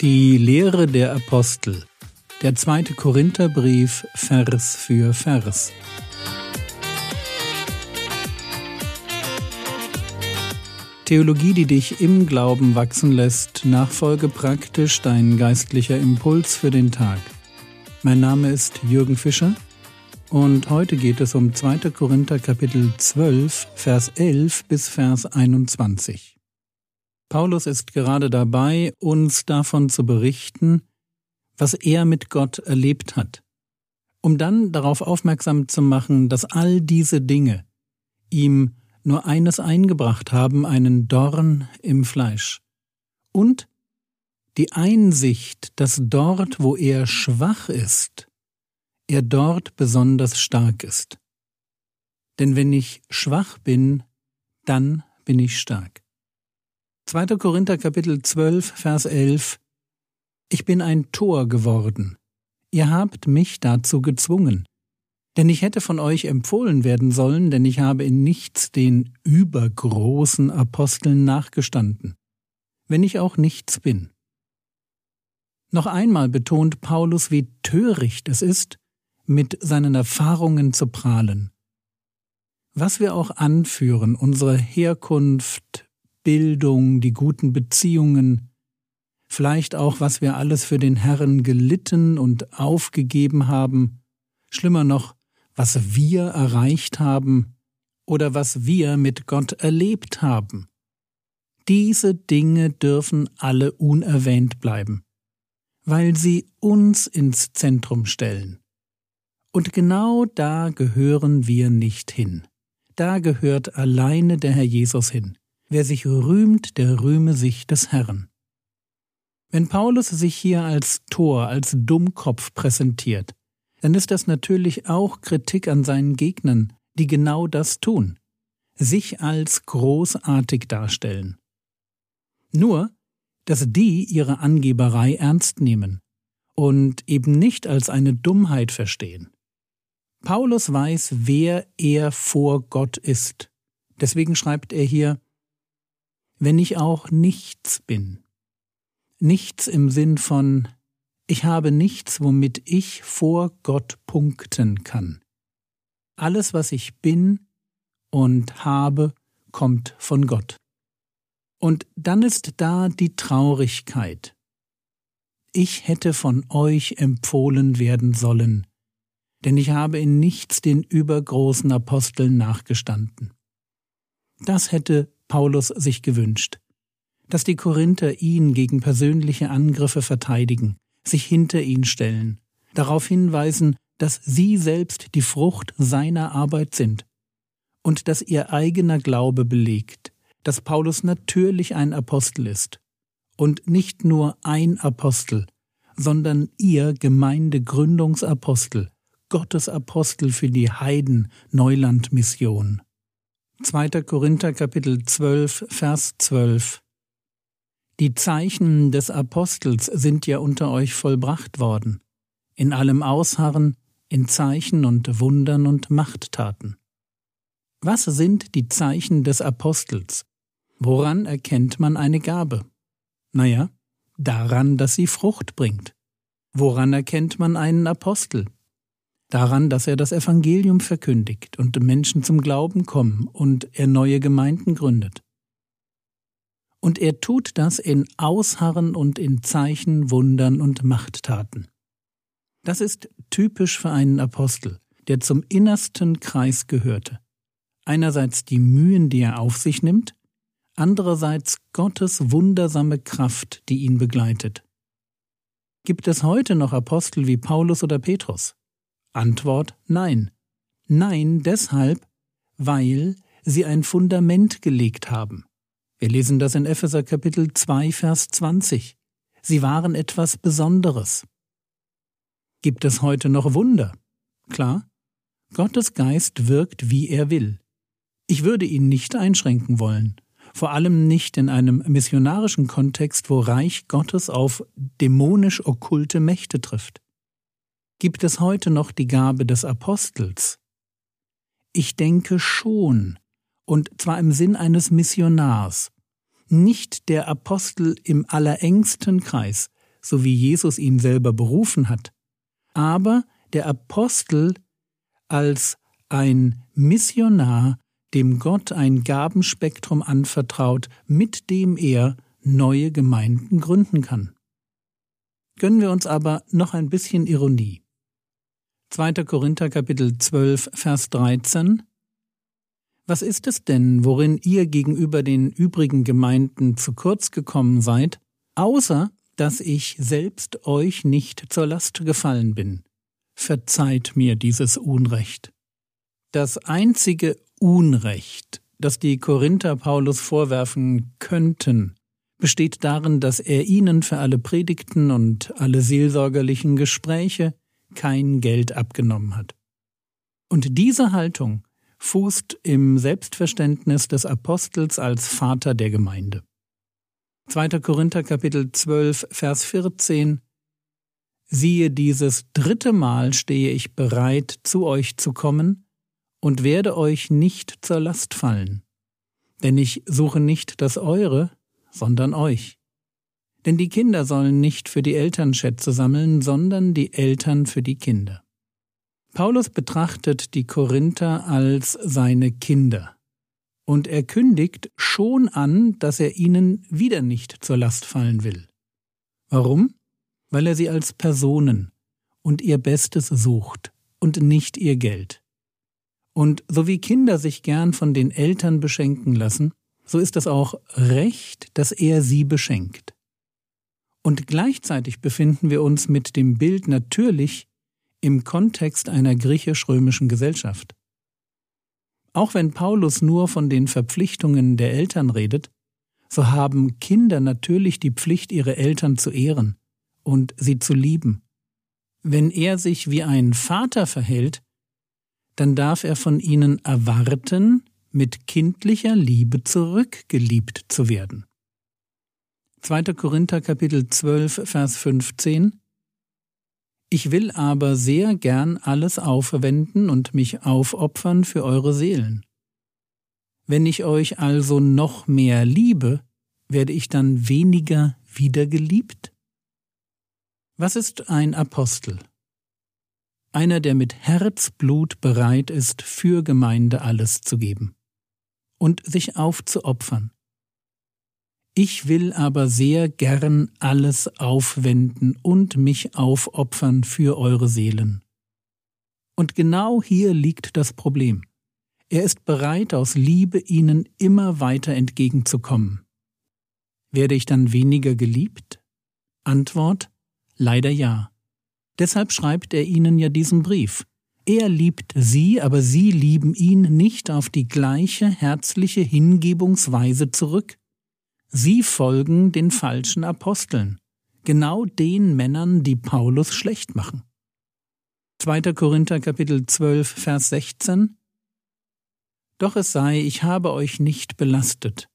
Die Lehre der Apostel. Der zweite Korintherbrief Vers für Vers. Theologie, die dich im Glauben wachsen lässt, nachfolge praktisch dein geistlicher Impuls für den Tag. Mein Name ist Jürgen Fischer und heute geht es um 2. Korinther Kapitel 12, Vers 11 bis Vers 21. Paulus ist gerade dabei, uns davon zu berichten, was er mit Gott erlebt hat, um dann darauf aufmerksam zu machen, dass all diese Dinge ihm nur eines eingebracht haben, einen Dorn im Fleisch. Und die Einsicht, dass dort, wo er schwach ist, er dort besonders stark ist. Denn wenn ich schwach bin, dann bin ich stark. 2. Korinther Kapitel 12, Vers 11 Ich bin ein Tor geworden. Ihr habt mich dazu gezwungen. Denn ich hätte von euch empfohlen werden sollen, denn ich habe in nichts den übergroßen Aposteln nachgestanden, wenn ich auch nichts bin. Noch einmal betont Paulus, wie töricht es ist, mit seinen Erfahrungen zu prahlen. Was wir auch anführen, unsere Herkunft, Bildung, die guten Beziehungen, vielleicht auch, was wir alles für den Herrn gelitten und aufgegeben haben, schlimmer noch, was wir erreicht haben oder was wir mit Gott erlebt haben. Diese Dinge dürfen alle unerwähnt bleiben, weil sie uns ins Zentrum stellen. Und genau da gehören wir nicht hin. Da gehört alleine der Herr Jesus hin. Wer sich rühmt, der rühme sich des Herrn. Wenn Paulus sich hier als Tor, als Dummkopf präsentiert, dann ist das natürlich auch Kritik an seinen Gegnern, die genau das tun, sich als großartig darstellen. Nur, dass die ihre Angeberei ernst nehmen und eben nicht als eine Dummheit verstehen. Paulus weiß, wer er vor Gott ist. Deswegen schreibt er hier, wenn ich auch nichts bin. Nichts im Sinn von, ich habe nichts, womit ich vor Gott punkten kann. Alles, was ich bin und habe, kommt von Gott. Und dann ist da die Traurigkeit. Ich hätte von euch empfohlen werden sollen, denn ich habe in nichts den übergroßen Aposteln nachgestanden. Das hätte Paulus sich gewünscht, dass die Korinther ihn gegen persönliche Angriffe verteidigen, sich hinter ihn stellen, darauf hinweisen, dass sie selbst die Frucht seiner Arbeit sind und dass ihr eigener Glaube belegt, dass Paulus natürlich ein Apostel ist und nicht nur ein Apostel, sondern ihr Gemeindegründungsapostel, Gottes Apostel für die Heiden Neulandmission. 2. Korinther Kapitel 12 Vers 12 Die Zeichen des Apostels sind ja unter euch vollbracht worden, in allem Ausharren, in Zeichen und Wundern und Machttaten. Was sind die Zeichen des Apostels? Woran erkennt man eine Gabe? Naja, daran, dass sie Frucht bringt. Woran erkennt man einen Apostel? Daran, dass er das Evangelium verkündigt und Menschen zum Glauben kommen und er neue Gemeinden gründet. Und er tut das in Ausharren und in Zeichen, Wundern und Machttaten. Das ist typisch für einen Apostel, der zum innersten Kreis gehörte. Einerseits die Mühen, die er auf sich nimmt, andererseits Gottes wundersame Kraft, die ihn begleitet. Gibt es heute noch Apostel wie Paulus oder Petrus? Antwort Nein. Nein deshalb, weil sie ein Fundament gelegt haben. Wir lesen das in Epheser Kapitel 2, Vers 20. Sie waren etwas Besonderes. Gibt es heute noch Wunder? Klar. Gottes Geist wirkt, wie er will. Ich würde ihn nicht einschränken wollen, vor allem nicht in einem missionarischen Kontext, wo Reich Gottes auf dämonisch okkulte Mächte trifft. Gibt es heute noch die Gabe des Apostels? Ich denke schon, und zwar im Sinn eines Missionars, nicht der Apostel im allerengsten Kreis, so wie Jesus ihn selber berufen hat, aber der Apostel als ein Missionar, dem Gott ein Gabenspektrum anvertraut, mit dem er neue Gemeinden gründen kann. Gönnen wir uns aber noch ein bisschen Ironie. 2. Korinther Kapitel 12 Vers 13 Was ist es denn, worin ihr gegenüber den übrigen Gemeinden zu kurz gekommen seid, außer dass ich selbst euch nicht zur Last gefallen bin? Verzeiht mir dieses Unrecht. Das einzige Unrecht, das die Korinther Paulus vorwerfen könnten, besteht darin, dass er ihnen für alle Predigten und alle seelsorgerlichen Gespräche kein Geld abgenommen hat. Und diese Haltung fußt im Selbstverständnis des Apostels als Vater der Gemeinde. 2. Korinther Kapitel 12 Vers 14 Siehe, dieses dritte Mal stehe ich bereit, zu euch zu kommen und werde euch nicht zur Last fallen. Denn ich suche nicht das Eure, sondern euch. Denn die Kinder sollen nicht für die Eltern Schätze sammeln, sondern die Eltern für die Kinder. Paulus betrachtet die Korinther als seine Kinder, und er kündigt schon an, dass er ihnen wieder nicht zur Last fallen will. Warum? Weil er sie als Personen und ihr Bestes sucht und nicht ihr Geld. Und so wie Kinder sich gern von den Eltern beschenken lassen, so ist es auch recht, dass er sie beschenkt. Und gleichzeitig befinden wir uns mit dem Bild natürlich im Kontext einer griechisch-römischen Gesellschaft. Auch wenn Paulus nur von den Verpflichtungen der Eltern redet, so haben Kinder natürlich die Pflicht, ihre Eltern zu ehren und sie zu lieben. Wenn er sich wie ein Vater verhält, dann darf er von ihnen erwarten, mit kindlicher Liebe zurückgeliebt zu werden. 2. Korinther Kapitel 12 Vers 15 Ich will aber sehr gern alles aufwenden und mich aufopfern für eure Seelen. Wenn ich euch also noch mehr liebe, werde ich dann weniger wieder geliebt? Was ist ein Apostel? Einer, der mit Herzblut bereit ist, für Gemeinde alles zu geben und sich aufzuopfern. Ich will aber sehr gern alles aufwenden und mich aufopfern für eure Seelen. Und genau hier liegt das Problem. Er ist bereit, aus Liebe ihnen immer weiter entgegenzukommen. Werde ich dann weniger geliebt? Antwort Leider ja. Deshalb schreibt er ihnen ja diesen Brief. Er liebt sie, aber sie lieben ihn nicht auf die gleiche herzliche Hingebungsweise zurück. Sie folgen den falschen Aposteln, genau den Männern, die Paulus schlecht machen. 2. Korinther Kapitel 12 Vers 16 Doch es sei, ich habe euch nicht belastet,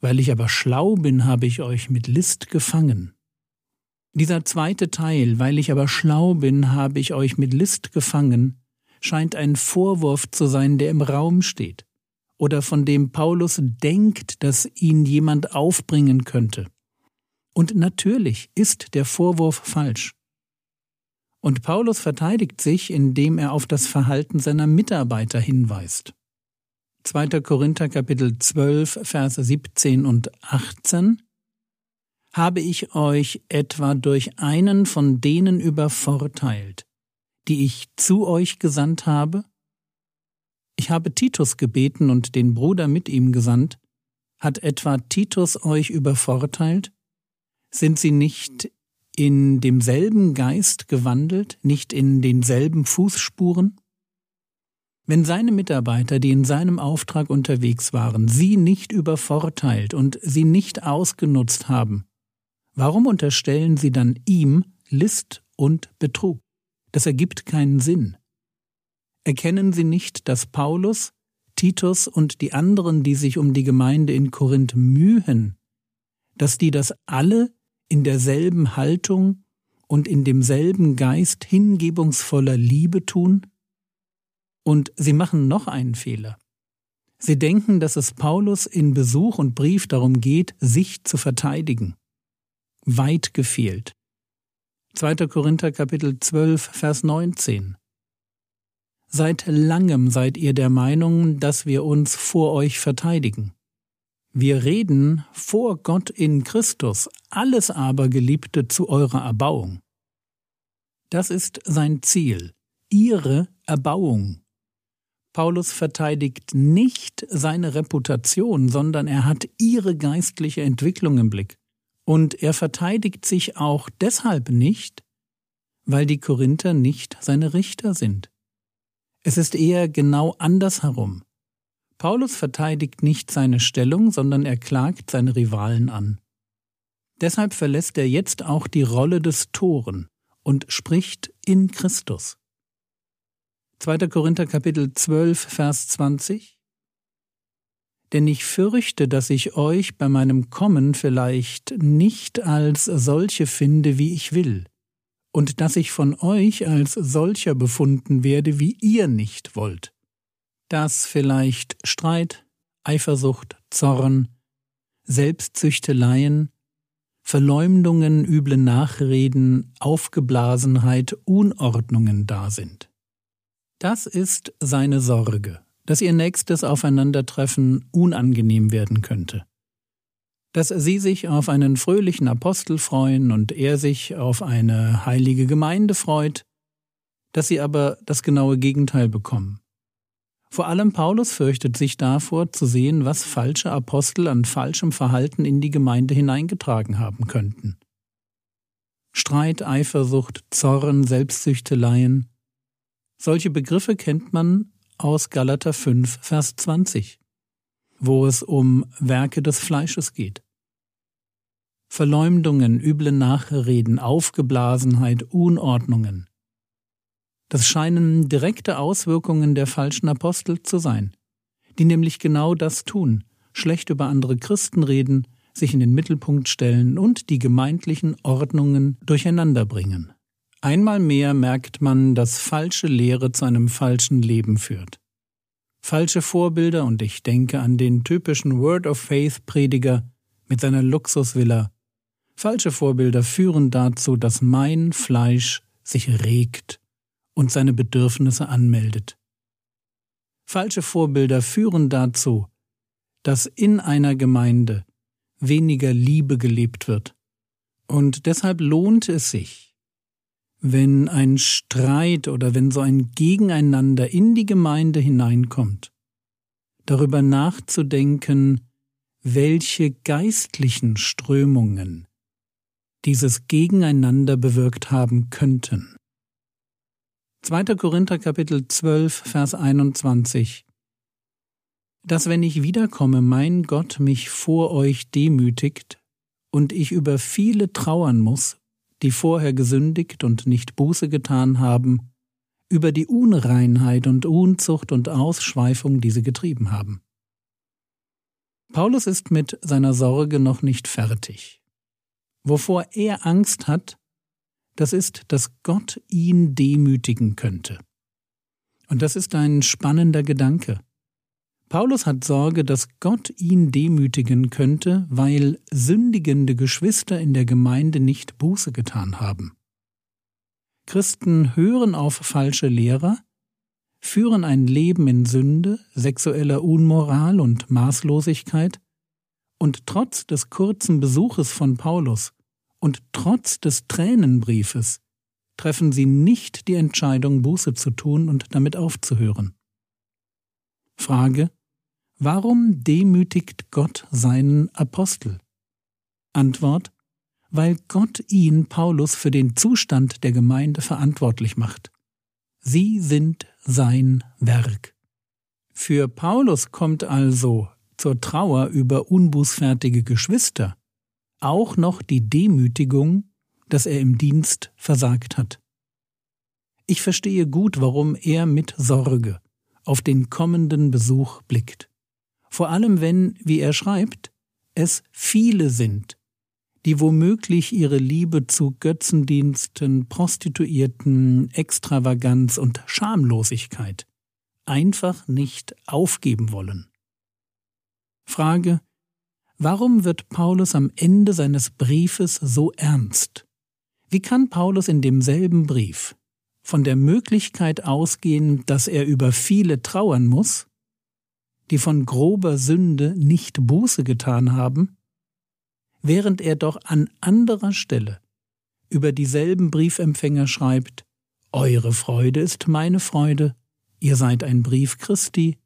weil ich aber schlau bin, habe ich euch mit List gefangen. Dieser zweite Teil, weil ich aber schlau bin, habe ich euch mit List gefangen, scheint ein Vorwurf zu sein, der im Raum steht oder von dem Paulus denkt, dass ihn jemand aufbringen könnte. Und natürlich ist der Vorwurf falsch. Und Paulus verteidigt sich, indem er auf das Verhalten seiner Mitarbeiter hinweist. 2. Korinther Kapitel 12, Verse 17 und 18 Habe ich euch etwa durch einen von denen übervorteilt, die ich zu euch gesandt habe? Ich habe Titus gebeten und den Bruder mit ihm gesandt. Hat etwa Titus euch übervorteilt? Sind sie nicht in demselben Geist gewandelt, nicht in denselben Fußspuren? Wenn seine Mitarbeiter, die in seinem Auftrag unterwegs waren, sie nicht übervorteilt und sie nicht ausgenutzt haben, warum unterstellen sie dann ihm List und Betrug? Das ergibt keinen Sinn. Erkennen Sie nicht, dass Paulus, Titus und die anderen, die sich um die Gemeinde in Korinth mühen, dass die das alle in derselben Haltung und in demselben Geist hingebungsvoller Liebe tun? Und sie machen noch einen Fehler. Sie denken, dass es Paulus in Besuch und Brief darum geht, sich zu verteidigen. Weit gefehlt. 2. Korinther Kapitel 12, Vers 19. Seit langem seid ihr der Meinung, dass wir uns vor euch verteidigen. Wir reden vor Gott in Christus, alles aber, Geliebte, zu eurer Erbauung. Das ist sein Ziel, ihre Erbauung. Paulus verteidigt nicht seine Reputation, sondern er hat ihre geistliche Entwicklung im Blick. Und er verteidigt sich auch deshalb nicht, weil die Korinther nicht seine Richter sind. Es ist eher genau andersherum. Paulus verteidigt nicht seine Stellung, sondern er klagt seine Rivalen an. Deshalb verlässt er jetzt auch die Rolle des Toren und spricht in Christus. 2. Korinther Kapitel 12, Vers 20 denn ich fürchte, dass ich euch bei meinem Kommen vielleicht nicht als solche finde, wie ich will, und dass ich von euch als solcher befunden werde, wie ihr nicht wollt. Dass vielleicht Streit, Eifersucht, Zorn, Selbstsüchteleien, Verleumdungen, üble Nachreden, Aufgeblasenheit, Unordnungen da sind. Das ist seine Sorge dass ihr nächstes Aufeinandertreffen unangenehm werden könnte. Dass sie sich auf einen fröhlichen Apostel freuen und er sich auf eine heilige Gemeinde freut, dass sie aber das genaue Gegenteil bekommen. Vor allem Paulus fürchtet sich davor zu sehen, was falsche Apostel an falschem Verhalten in die Gemeinde hineingetragen haben könnten. Streit, Eifersucht, Zorn, Selbstsüchteleien. Solche Begriffe kennt man aus Galater 5, Vers 20, wo es um Werke des Fleisches geht. Verleumdungen, üble Nachreden, Aufgeblasenheit, Unordnungen. Das scheinen direkte Auswirkungen der falschen Apostel zu sein, die nämlich genau das tun, schlecht über andere Christen reden, sich in den Mittelpunkt stellen und die gemeindlichen Ordnungen durcheinander bringen. Einmal mehr merkt man, dass falsche Lehre zu einem falschen Leben führt. Falsche Vorbilder und ich denke an den typischen Word of Faith Prediger mit seiner Luxusvilla. Falsche Vorbilder führen dazu, dass mein Fleisch sich regt und seine Bedürfnisse anmeldet. Falsche Vorbilder führen dazu, dass in einer Gemeinde weniger Liebe gelebt wird. Und deshalb lohnt es sich, wenn ein Streit oder wenn so ein Gegeneinander in die Gemeinde hineinkommt, darüber nachzudenken, welche geistlichen Strömungen dieses Gegeneinander bewirkt haben könnten. 2. Korinther Kapitel 12, Vers 21 Dass wenn ich wiederkomme, mein Gott mich vor euch demütigt und ich über viele trauern muss, die vorher gesündigt und nicht Buße getan haben, über die Unreinheit und Unzucht und Ausschweifung, die sie getrieben haben. Paulus ist mit seiner Sorge noch nicht fertig. Wovor er Angst hat, das ist, dass Gott ihn demütigen könnte. Und das ist ein spannender Gedanke. Paulus hat Sorge, dass Gott ihn demütigen könnte, weil sündigende Geschwister in der Gemeinde nicht Buße getan haben. Christen hören auf falsche Lehrer, führen ein Leben in Sünde, sexueller Unmoral und Maßlosigkeit, und trotz des kurzen Besuches von Paulus und trotz des Tränenbriefes treffen sie nicht die Entscheidung, Buße zu tun und damit aufzuhören. Frage Warum demütigt Gott seinen Apostel? Antwort Weil Gott ihn, Paulus, für den Zustand der Gemeinde verantwortlich macht. Sie sind sein Werk. Für Paulus kommt also zur Trauer über unbußfertige Geschwister auch noch die Demütigung, dass er im Dienst versagt hat. Ich verstehe gut, warum er mit Sorge auf den kommenden Besuch blickt vor allem wenn, wie er schreibt, es viele sind, die womöglich ihre Liebe zu Götzendiensten, Prostituierten, Extravaganz und Schamlosigkeit einfach nicht aufgeben wollen. Frage Warum wird Paulus am Ende seines Briefes so ernst? Wie kann Paulus in demselben Brief von der Möglichkeit ausgehen, dass er über viele trauern muss, die von grober Sünde nicht Buße getan haben, während er doch an anderer Stelle über dieselben Briefempfänger schreibt, Eure Freude ist meine Freude, ihr seid ein Brief Christi,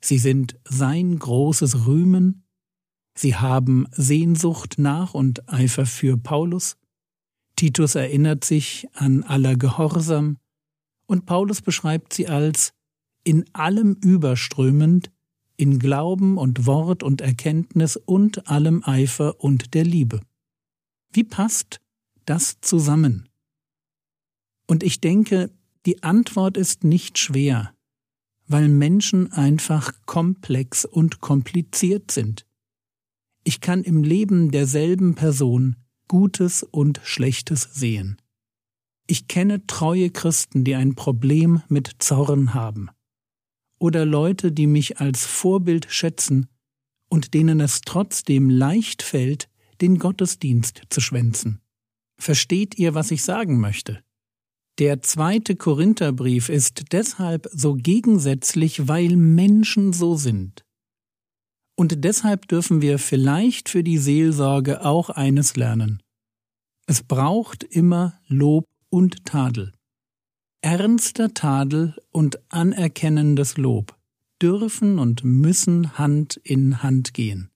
sie sind sein großes Rühmen, sie haben Sehnsucht nach und Eifer für Paulus, Titus erinnert sich an aller Gehorsam, und Paulus beschreibt sie als in allem überströmend, in Glauben und Wort und Erkenntnis und allem Eifer und der Liebe. Wie passt das zusammen? Und ich denke, die Antwort ist nicht schwer, weil Menschen einfach komplex und kompliziert sind. Ich kann im Leben derselben Person Gutes und Schlechtes sehen. Ich kenne treue Christen, die ein Problem mit Zorn haben. Oder Leute, die mich als Vorbild schätzen und denen es trotzdem leicht fällt, den Gottesdienst zu schwänzen. Versteht ihr, was ich sagen möchte? Der zweite Korintherbrief ist deshalb so gegensätzlich, weil Menschen so sind. Und deshalb dürfen wir vielleicht für die Seelsorge auch eines lernen. Es braucht immer Lob und Tadel. Ernster Tadel und anerkennendes Lob dürfen und müssen Hand in Hand gehen.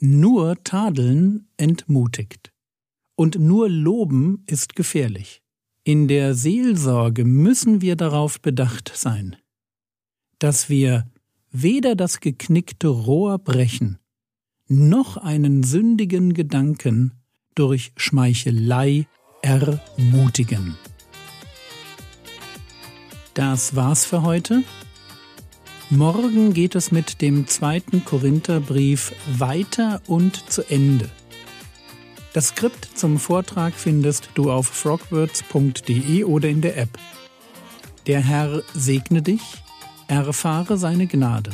Nur Tadeln entmutigt. Und nur Loben ist gefährlich. In der Seelsorge müssen wir darauf bedacht sein, dass wir weder das geknickte Rohr brechen, noch einen sündigen Gedanken durch Schmeichelei ermutigen. Das war's für heute. Morgen geht es mit dem zweiten Korintherbrief weiter und zu Ende. Das Skript zum Vortrag findest du auf frogwords.de oder in der App. Der Herr segne dich erfahre seine Gnade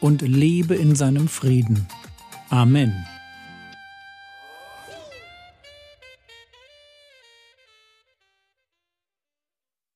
und lebe in seinem Frieden. Amen.